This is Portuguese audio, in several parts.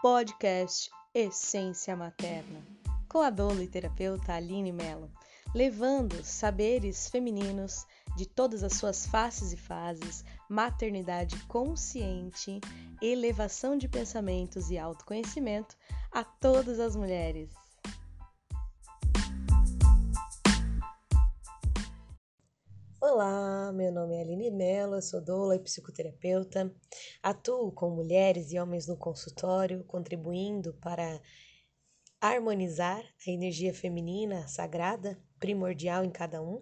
podcast Essência Materna, com a doula e terapeuta Aline Mello, levando saberes femininos de todas as suas faces e fases, maternidade consciente, elevação de pensamentos e autoconhecimento a todas as mulheres. Olá, meu nome é Aline Mello, sou doula e psicoterapeuta. Atuo com mulheres e homens no consultório, contribuindo para harmonizar a energia feminina sagrada, primordial em cada um,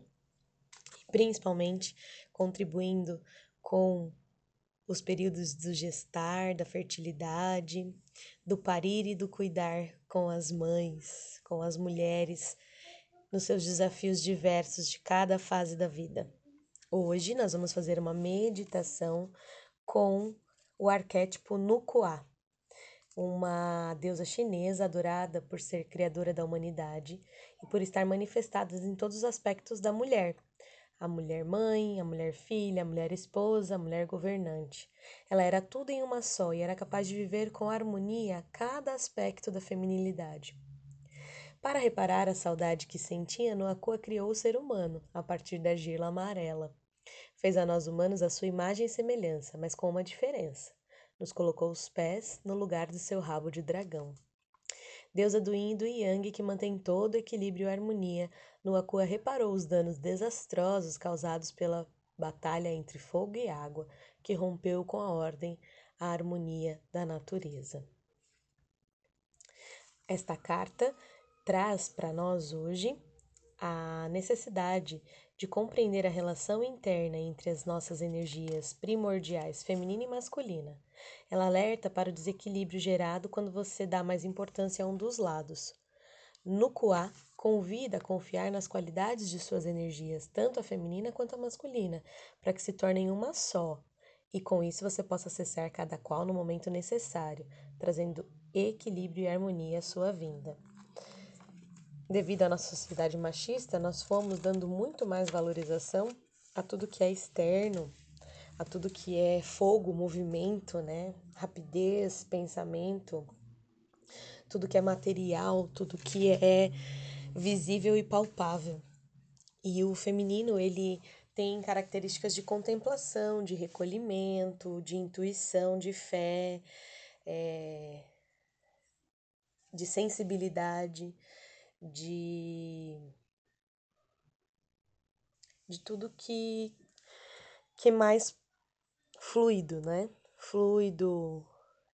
e principalmente contribuindo com os períodos do gestar, da fertilidade, do parir e do cuidar com as mães, com as mulheres, nos seus desafios diversos de cada fase da vida. Hoje nós vamos fazer uma meditação com o arquétipo Nukuá, uma deusa chinesa adorada por ser criadora da humanidade e por estar manifestada em todos os aspectos da mulher. A mulher mãe, a mulher filha, a mulher esposa, a mulher governante. Ela era tudo em uma só e era capaz de viver com harmonia cada aspecto da feminilidade. Para reparar a saudade que sentia, Noacoa criou o ser humano, a partir da gila amarela. Fez a nós humanos a sua imagem e semelhança, mas com uma diferença. Nos colocou os pés no lugar do seu rabo de dragão. Deusa do yin e do yang que mantém todo equilíbrio e harmonia, Noacoa reparou os danos desastrosos causados pela batalha entre fogo e água, que rompeu com a ordem, a harmonia da natureza. Esta carta traz para nós hoje a necessidade de compreender a relação interna entre as nossas energias primordiais feminina e masculina. Ela alerta para o desequilíbrio gerado quando você dá mais importância a um dos lados. No Kuá, convida a confiar nas qualidades de suas energias, tanto a feminina quanto a masculina, para que se tornem uma só. E com isso você possa acessar cada qual no momento necessário, trazendo equilíbrio e harmonia à sua vinda. Devido à nossa sociedade machista, nós fomos dando muito mais valorização a tudo que é externo, a tudo que é fogo, movimento, né? Rapidez, pensamento, tudo que é material, tudo que é visível e palpável. E o feminino, ele tem características de contemplação, de recolhimento, de intuição, de fé, é, de sensibilidade de de tudo que que é mais fluido, né? Fluido,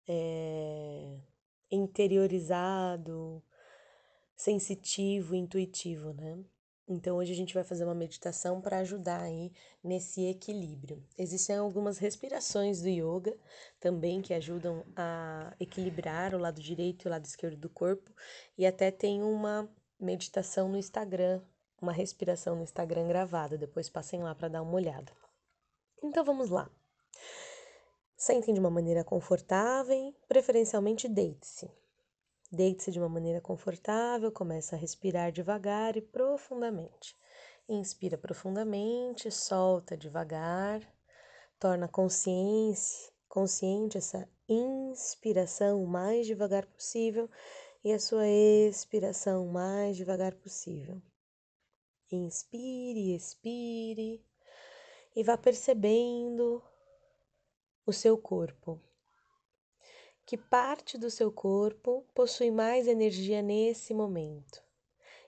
é, interiorizado, sensitivo, intuitivo, né? Então hoje a gente vai fazer uma meditação para ajudar aí nesse equilíbrio. Existem algumas respirações do yoga também que ajudam a equilibrar o lado direito e o lado esquerdo do corpo e até tem uma meditação no Instagram, uma respiração no Instagram gravada, depois passem lá para dar uma olhada. Então vamos lá. Sentem de uma maneira confortável, preferencialmente deite-se. Deite-se de uma maneira confortável, começa a respirar devagar e profundamente. Inspira profundamente, solta devagar, torna consciência, consciente essa inspiração o mais devagar possível e a sua expiração o mais devagar possível. Inspire, expire e vá percebendo o seu corpo que parte do seu corpo possui mais energia nesse momento.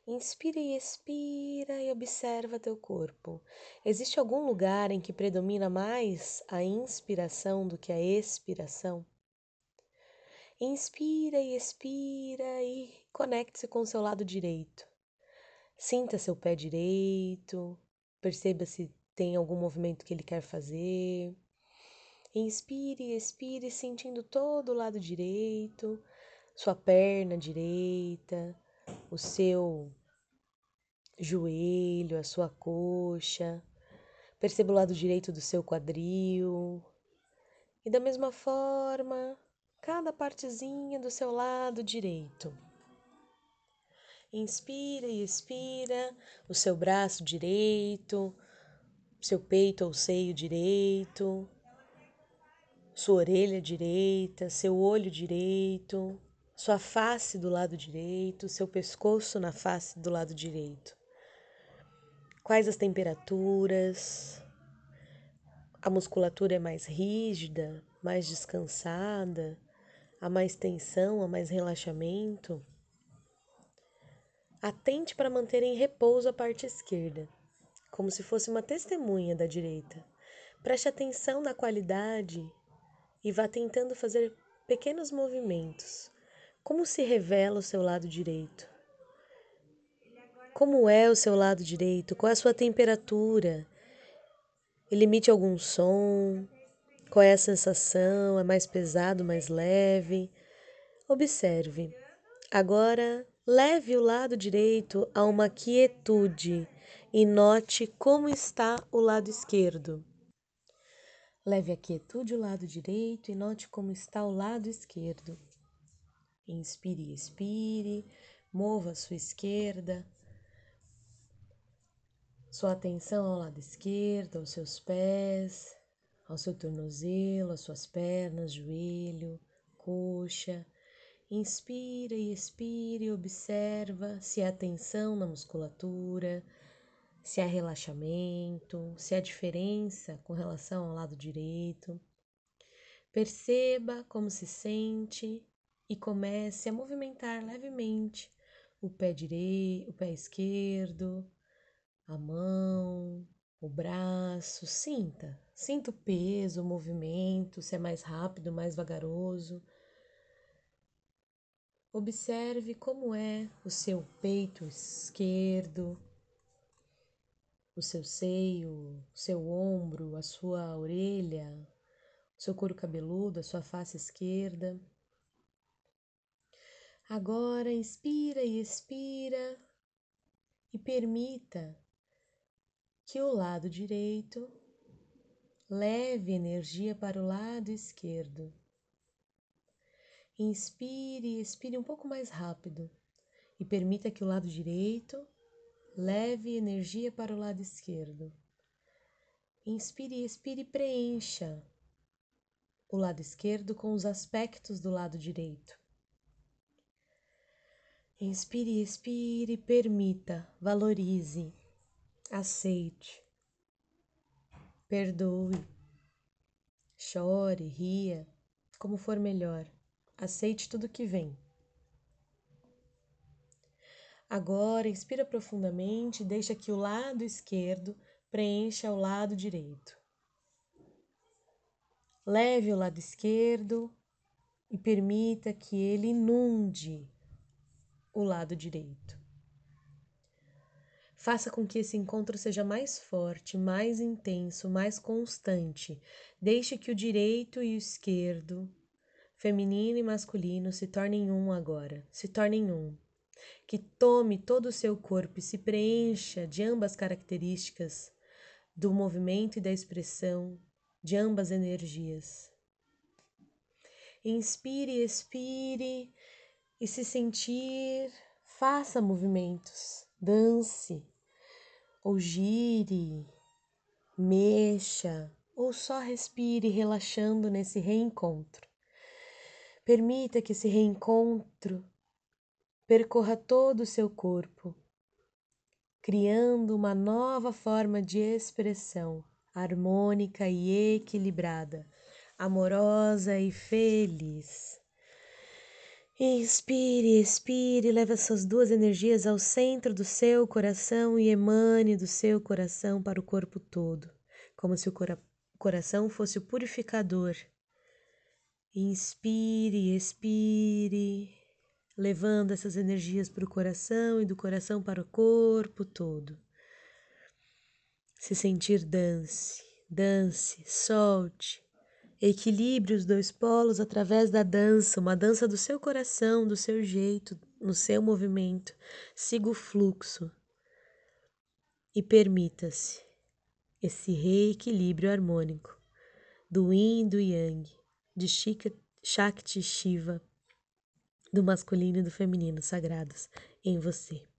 Inspira e expira e observa teu corpo. Existe algum lugar em que predomina mais a inspiração do que a expiração? Inspira e expira e conecte-se com o seu lado direito. Sinta seu pé direito, perceba se tem algum movimento que ele quer fazer. Inspire e expire, sentindo todo o lado direito, sua perna direita, o seu joelho, a sua coxa. Perceba o lado direito do seu quadril. E da mesma forma, cada partezinha do seu lado direito. Inspira e expira o seu braço direito, seu peito ou seio direito, sua orelha direita, seu olho direito, sua face do lado direito, seu pescoço na face do lado direito. Quais as temperaturas? A musculatura é mais rígida, mais descansada? Há mais tensão, há mais relaxamento? Atente para manter em repouso a parte esquerda, como se fosse uma testemunha da direita. Preste atenção na qualidade e vá tentando fazer pequenos movimentos. Como se revela o seu lado direito? Como é o seu lado direito? Qual é a sua temperatura? Ele emite algum som? Qual é a sensação? É mais pesado, mais leve? Observe. Agora, leve o lado direito a uma quietude e note como está o lado esquerdo. Leve a quietude o lado direito e note como está o lado esquerdo. Inspire e expire, mova a sua esquerda, sua atenção ao lado esquerdo, aos seus pés, ao seu tornozelo, às suas pernas, joelho, coxa. Inspira e expire, observa se há tensão na musculatura, se há relaxamento, se há diferença com relação ao lado direito. Perceba como se sente e comece a movimentar levemente o pé direito, o pé esquerdo, a mão, o braço, sinta, sinta o peso, o movimento, se é mais rápido, mais vagaroso. Observe como é o seu peito esquerdo, o seu seio, o seu ombro, a sua orelha, o seu couro cabeludo, a sua face esquerda. Agora inspira e expira e permita que o lado direito leve energia para o lado esquerdo. Inspire e expire um pouco mais rápido e permita que o lado direito leve energia para o lado esquerdo. Inspire e expire e preencha o lado esquerdo com os aspectos do lado direito. Inspire expire, permita, valorize aceite, perdoe, chore, ria, como for melhor. Aceite tudo que vem. Agora, inspira profundamente e deixa que o lado esquerdo preencha o lado direito. Leve o lado esquerdo e permita que ele inunde o lado direito. Faça com que esse encontro seja mais forte, mais intenso, mais constante. Deixe que o direito e o esquerdo, feminino e masculino, se tornem um agora, se tornem um. Que tome todo o seu corpo e se preencha de ambas características do movimento e da expressão, de ambas energias. Inspire, expire e se sentir, faça movimentos, dance ou gire, mexa, ou só respire relaxando nesse reencontro. Permita que esse reencontro percorra todo o seu corpo, criando uma nova forma de expressão harmônica e equilibrada, amorosa e feliz. Inspire, expire, leve essas duas energias ao centro do seu coração e emane do seu coração para o corpo todo, como se o cora coração fosse o purificador. Inspire, expire, levando essas energias para o coração e do coração para o corpo todo. Se sentir dance, dance, solte, Equilibre os dois polos através da dança, uma dança do seu coração, do seu jeito, no seu movimento. Siga o fluxo e permita-se esse reequilíbrio harmônico do Yin e do Yang, de Shakti Shiva, do masculino e do feminino sagrados em você.